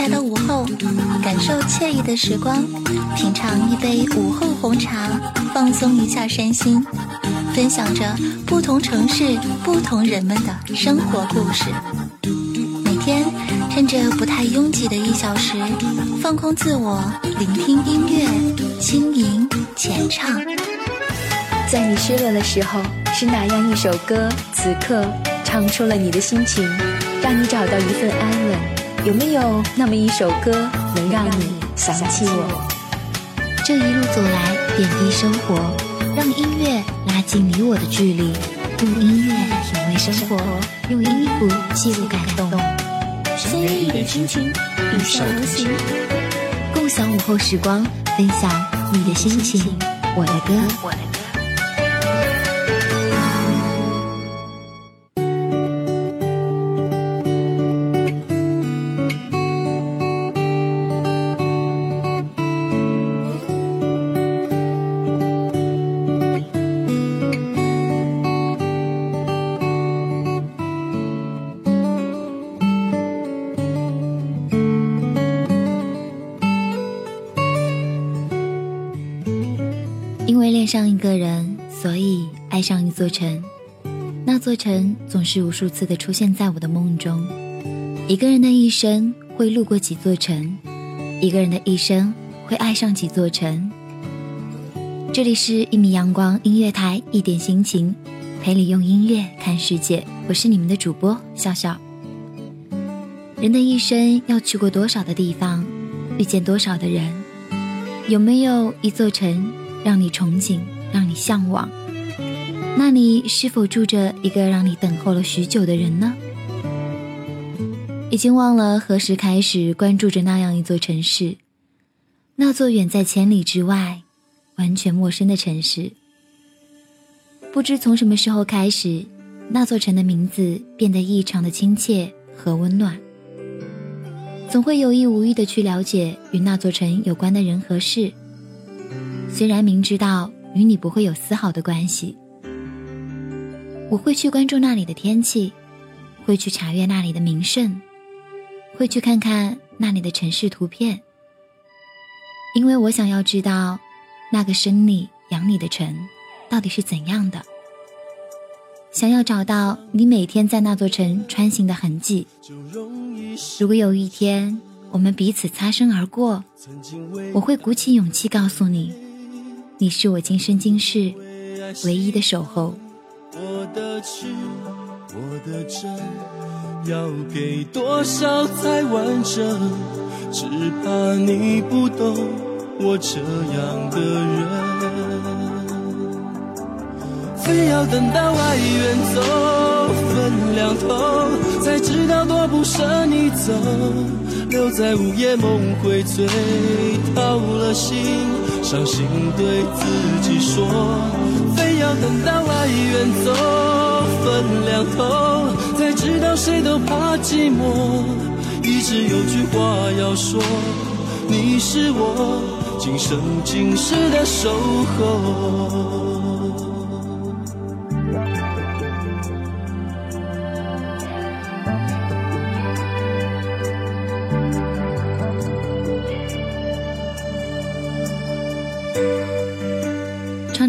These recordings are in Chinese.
闲暇的午后，感受惬意的时光，品尝一杯午后红茶，放松一下身心，分享着不同城市、不同人们的生活故事。每天趁着不太拥挤的一小时，放空自我，聆听音乐，轻吟浅唱。在你失落的时候，是哪样一首歌，此刻唱出了你的心情，让你找到一份安稳？有没有那么一首歌，能让你想起我？这一路走来，点滴生活，让音乐拉近你我的距离，用音乐品味生活，用音符记录感动。深夜一点心情，一首流行，共享午后时光，分享你的心情，我的歌。因为恋上一个人，所以爱上一座城。那座城总是无数次的出现在我的梦中。一个人的一生会路过几座城，一个人的一生会爱上几座城。这里是一米阳光音乐台，一点心情，陪你用音乐看世界。我是你们的主播笑笑。人的一生要去过多少的地方，遇见多少的人？有没有一座城？让你憧憬，让你向往，那里是否住着一个让你等候了许久的人呢？已经忘了何时开始关注着那样一座城市，那座远在千里之外、完全陌生的城市。不知从什么时候开始，那座城的名字变得异常的亲切和温暖。总会有意无意的去了解与那座城有关的人和事。虽然明知道与你不会有丝毫的关系，我会去关注那里的天气，会去查阅那里的名胜，会去看看那里的城市图片，因为我想要知道那个生你养你的城到底是怎样的，想要找到你每天在那座城穿行的痕迹。如果有一天我们彼此擦身而过，我会鼓起勇气告诉你。你是我今生今世唯一的守候。我的痴，我的真，要给多少才完整？只怕你不懂我这样的人。非要等到爱远走分两头，才知道多不舍你走，留在午夜梦回醉掏了心。伤心对自己说，非要等到爱远走分两头，才知道谁都怕寂寞。一直有句话要说，你是我今生今世的守候。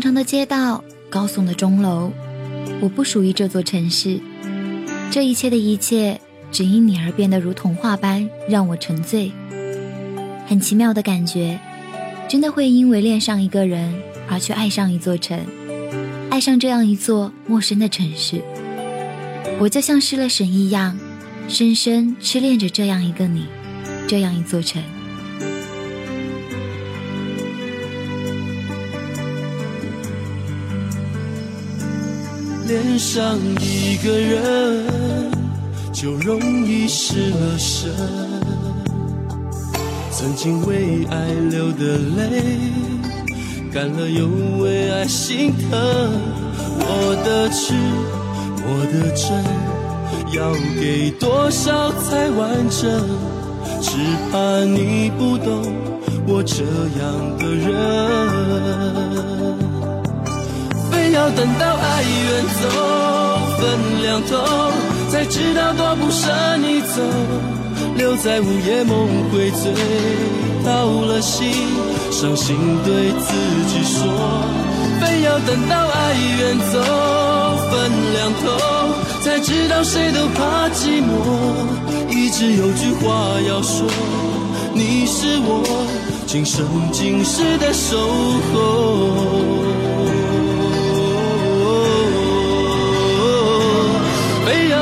长长的街道，高耸的钟楼，我不属于这座城市。这一切的一切，只因你而变得如童话般让我沉醉。很奇妙的感觉，真的会因为恋上一个人而去爱上一座城，爱上这样一座陌生的城市。我就像失了神一样，深深痴恋着这样一个你，这样一座城。恋上一个人，就容易失了神。曾经为爱流的泪，干了又为爱心疼。我的痴，我的真，要给多少才完整？只怕你不懂我这样的人，要等到爱远走，分两头，才知道多不舍你走。留在午夜梦回醉，到了心伤心对自己说，非要等到爱远走分两头，才知道谁都怕寂寞。一直有句话要说，你是我今生今世的守候。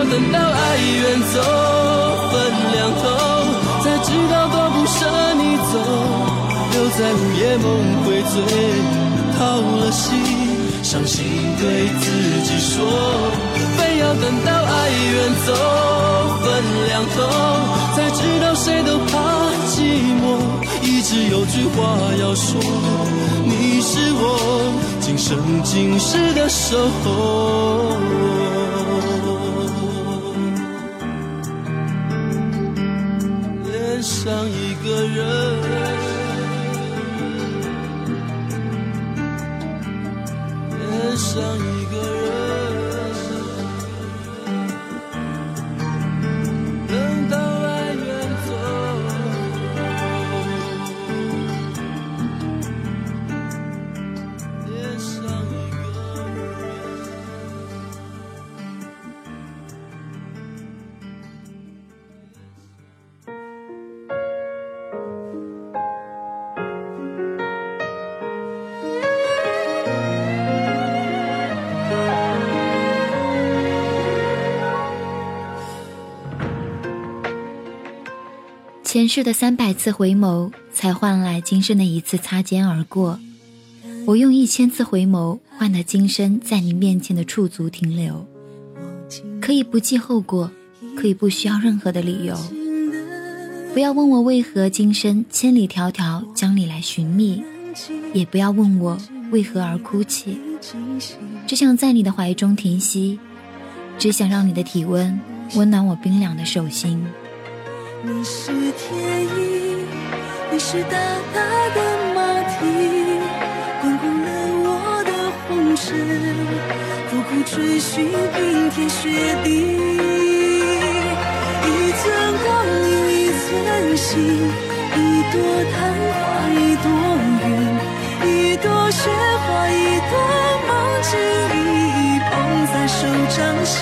等到爱远走。分两头，才知道多不舍你走，留在午夜梦回醉，掏了心，伤心对自己说，非要等到爱远走，分两头，才知道谁都怕寂寞，一直有句话要说，你是我今生今世的守候。上一个人，恋上前世的三百次回眸，才换来今生的一次擦肩而过。我用一千次回眸，换得今生在你面前的驻足停留。可以不计后果，可以不需要任何的理由。不要问我为何今生千里迢迢将你来寻觅，也不要问我为何而哭泣。只想在你的怀中停息，只想让你的体温温暖我冰凉的手心。你是天意，你是大大的马蹄，滚滚了我的红尘，苦苦追寻冰天雪地。一寸光阴一寸心，一朵昙花一朵云，一朵雪花一朵梦境，一捧在手掌心，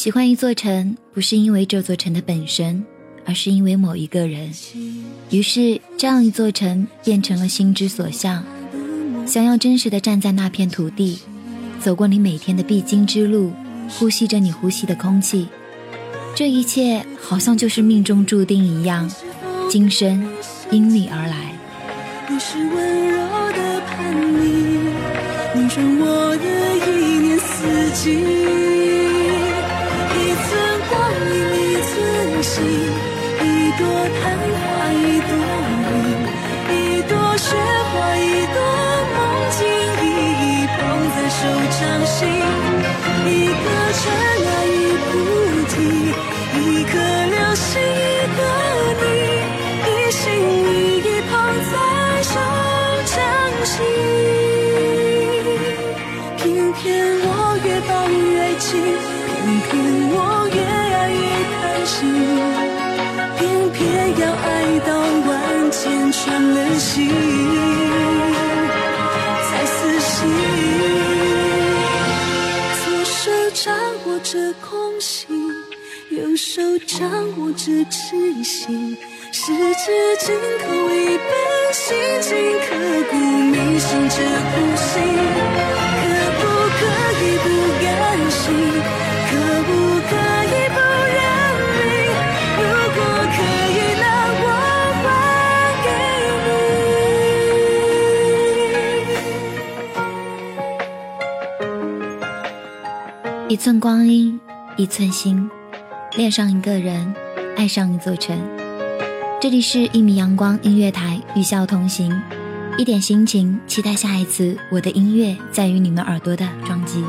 喜欢一座城，不是因为这座城的本身，而是因为某一个人。于是，这样一座城变成了心之所向。想要真实的站在那片土地，走过你每天的必经之路，呼吸着你呼吸的空气，这一切好像就是命中注定一样，今生因你而来。你是温柔的叛逆，拧转我的一年四季。心一朵昙花，一朵云，一朵雪花，一朵梦境，一一捧在手掌心。一颗尘埃，一菩提，一颗流星，一个你，一心一意捧在手掌心。心偏偏要爱到万箭穿了心，才死心。左手掌握着空心，右手掌握着痴心，十指紧扣，一本心经刻骨铭心，这苦心，可不可以不甘心？一寸光阴，一寸心，恋上一个人，爱上一座城。这里是一米阳光音乐台，与笑同行，一点心情，期待下一次我的音乐在于你们耳朵的撞击。